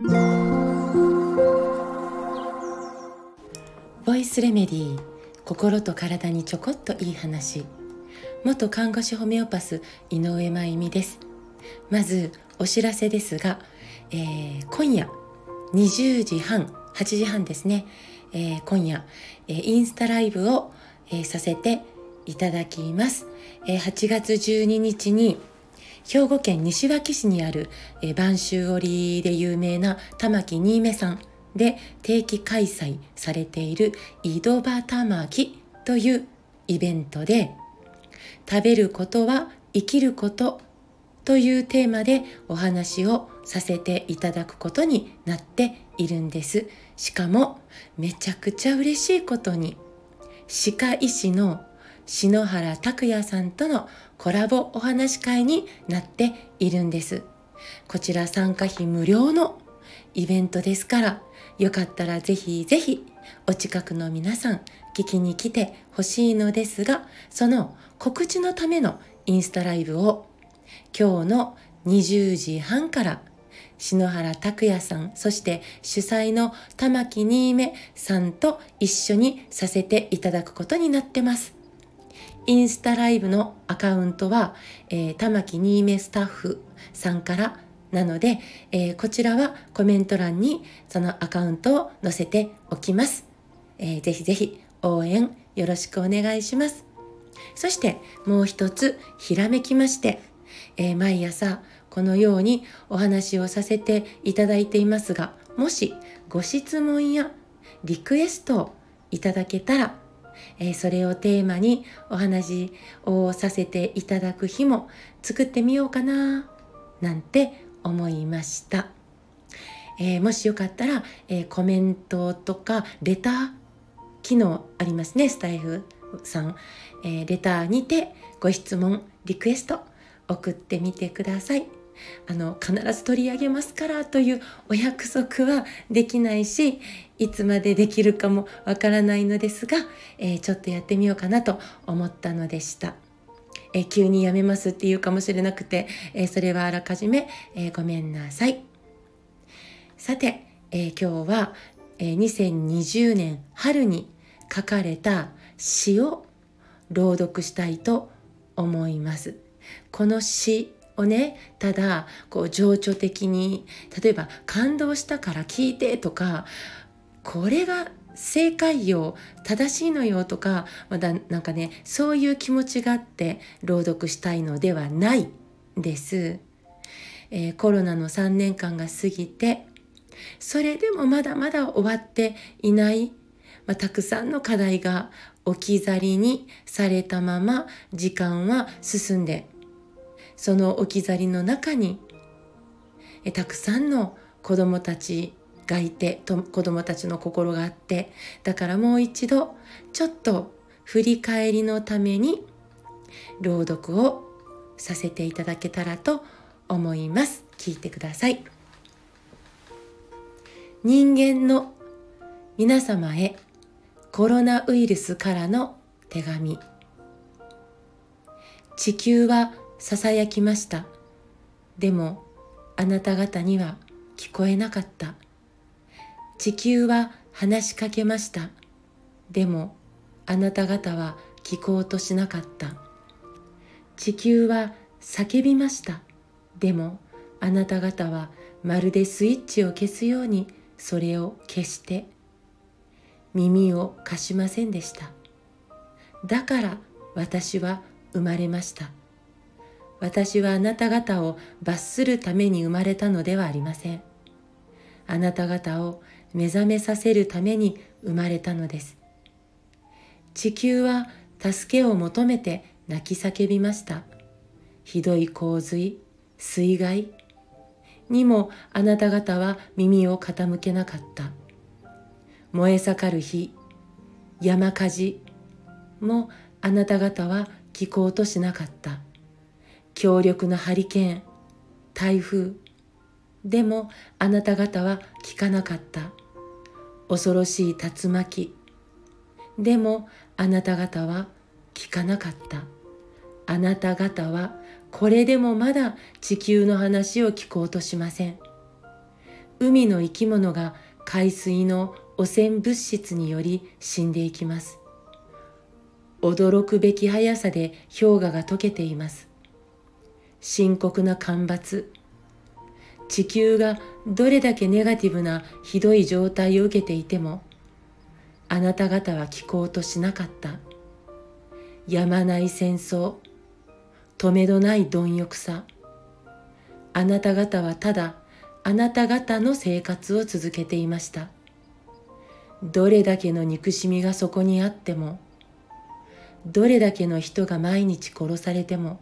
ボイスレメディー心と体にちょこっといい話。元看護師ホメオパス井上真由美です。まずお知らせですが、えー、今夜20時半8時半ですね、えー、今夜、えー、インスタライブを、えさせていただきます、え8月12日に兵庫県西脇市にある、え播州織で有名な玉木新芽さんで定期開催されている井戸端巻というイベントで食べることは生きることというテーマでお話をさせていただくことになっているんです。しかもめちゃくちゃ嬉しいことに歯科医師の篠原拓也さんとのコラボお話会になっているんです。こちら参加費無料のイベントですから、よかったらぜひぜひお近くの皆さん聞きに来てほしいのですが、その告知のためのインスタライブを今日の20時半から篠原拓也さん、そして主催の玉木新芽さんと一緒にさせていただくことになってます。インスタライブのアカウントは、えー、玉木新芽スタッフさんからなので、えー、こちらはコメント欄にそのアカウントを載せておきます。えー、ぜひぜひ応援よろしくお願いします。そしてもう一つひらめきまして、えー、毎朝このようにお話をさせていただいていますが、もしご質問やリクエストをいただけたら、えー、それをテーマにお話をさせていただく日も作ってみようかな、なんて思いました。えー、もしよかったら、えー、コメントとかレター機能ありますね、スタイフさん。えレターにてご質問、リクエスト送ってみてください。あの必ず取り上げますからというお約束はできないしいつまでできるかもわからないのですが、えー、ちょっとやってみようかなと思ったのでした。えー、急にやめますっていうかもしれなくて、えー、それはあらかじめ、えごめんなさい。さて、え今日は、え2020年春に書かれた詩を朗読したいと思います。この詩をねただこう情緒的に例えば感動したから聞いてとかこれが正解よ正しいのよとかまだなんかねそういう気持ちがあって朗読したいのではないです、えー、コロナの3年間が過ぎてそれでもまだまだ終わっていない、まあ、たくさんの課題が置き去りにされたまま時間は進んでその置き去りの中にえたくさんの子どもたちがいてと子どもたちの心があってだからもう一度ちょっと振り返りのために朗読をさせていただけたらと思います。聞いてください。人間の皆様へコロナウイルスからの手紙。地球はささやきました。でもあなた方には聞こえなかった。地球は話しかけました。でもあなた方は聞こうとしなかった。地球は叫びました。でもあなた方はまるでスイッチを消すようにそれを消して耳を貸しませんでした。だから私は生まれました。私はあなた方を罰するために生まれたのではありません。あなた方を目覚めさせるために生まれたのです。地球は助けを求めて泣き叫びました。ひどい洪水、水害にもあなた方は耳を傾けなかった。燃え盛る火、山火事もあなた方は聞こうとしなかった。強力なハリケーン、台風。でもあなた方は聞かなかった。恐ろしい竜巻。でもあなた方は聞かなかった。あなた方はこれでもまだ地球の話を聞こうとしません。海の生き物が海水の汚染物質により死んでいきます。驚くべき速さで氷河が溶けています。深刻な干ばつ。地球がどれだけネガティブなひどい状態を受けていても、あなた方は聞こうとしなかった。やまない戦争、止めどない貪欲さ。あなた方はただあなた方の生活を続けていました。どれだけの憎しみがそこにあっても、どれだけの人が毎日殺されても、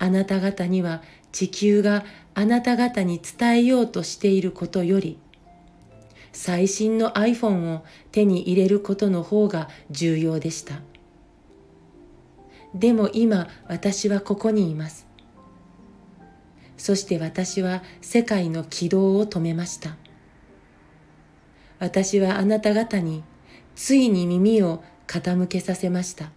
あなた方には地球があなた方に伝えようとしていることより、最新の iPhone を手に入れることの方が重要でした。でも今私はここにいます。そして私は世界の軌道を止めました。私はあなた方についに耳を傾けさせました。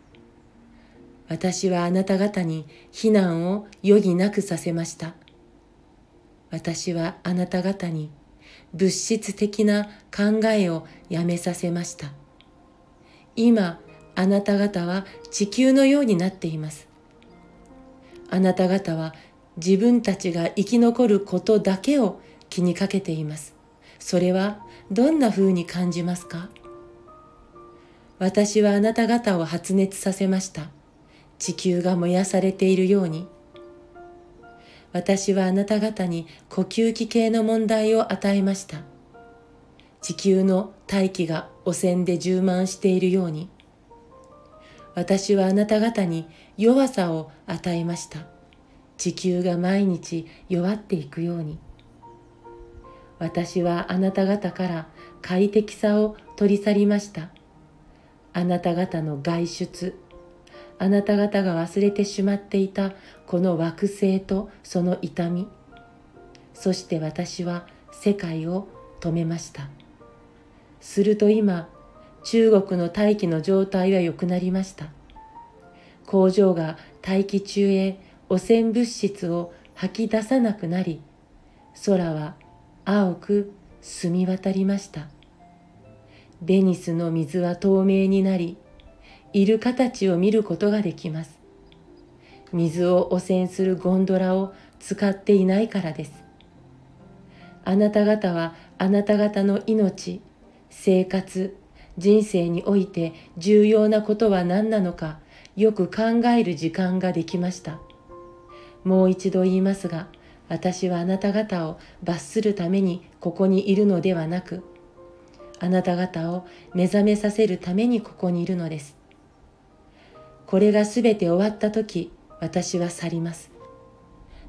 私はあなた方に避難を余儀なくさせました。私はあなた方に物質的な考えをやめさせました。今、あなた方は地球のようになっています。あなた方は自分たちが生き残ることだけを気にかけています。それはどんな風に感じますか？私はあなた方を発熱させました。地球が燃やされているように。私はあなた方に呼吸器系の問題を与えました。地球の大気が汚染で充満しているように。私はあなた方に弱さを与えました。地球が毎日弱っていくように。私はあなた方から快適さを取り去りました。あなた方の外出あなた方が忘れてしまっていたこの惑星とその痛み。そして私は世界を止めました。すると今中国の大気の状態は良くなりました。工場が大気中へ汚染物質を吐き出さなくなり空は青く澄み渡りました。ベニスの水は透明になり、イルカたちを見ることができます。水を汚染するゴンドラを使っていないからです。あなた方はあなた方の命、生活、人生において重要なことは何なのかよく考える時間ができました。もう一度言いますが、私はあなた方を罰するためにここにいるのではなく、あなた方を目覚めさせるためにここにいるのです。これがすべて終わった時、私は去ります。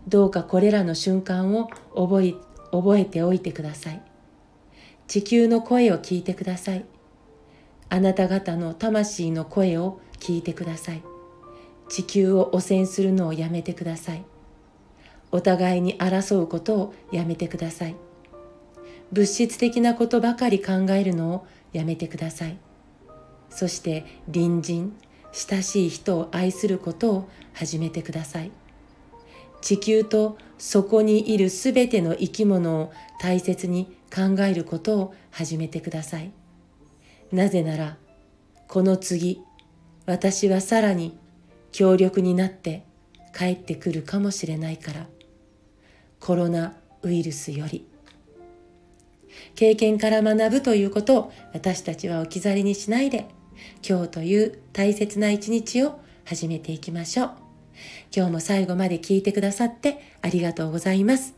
どうかこれらの瞬間を覚え覚えておいてください。地球の声を聞いてください。あなた方の魂の声を聞いてください。地球を汚染するのをやめてください。お互いに争うことをやめてください。物質的なことばかり考えるのをやめてください。そして隣人、親しい人を愛することを始めてください。地球とそこにいるすべての生き物を大切に考えることを始めてください。なぜなら、この次、私はさらに強力になって帰ってくるかもしれないから。コロナウイルスより。経験から学ぶということを私たちは置き去りにしないで、今日という大切な一日を始めていきましょう。今日も最後まで聞いてくださってありがとうございます。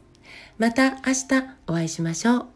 また明日お会いしましょう。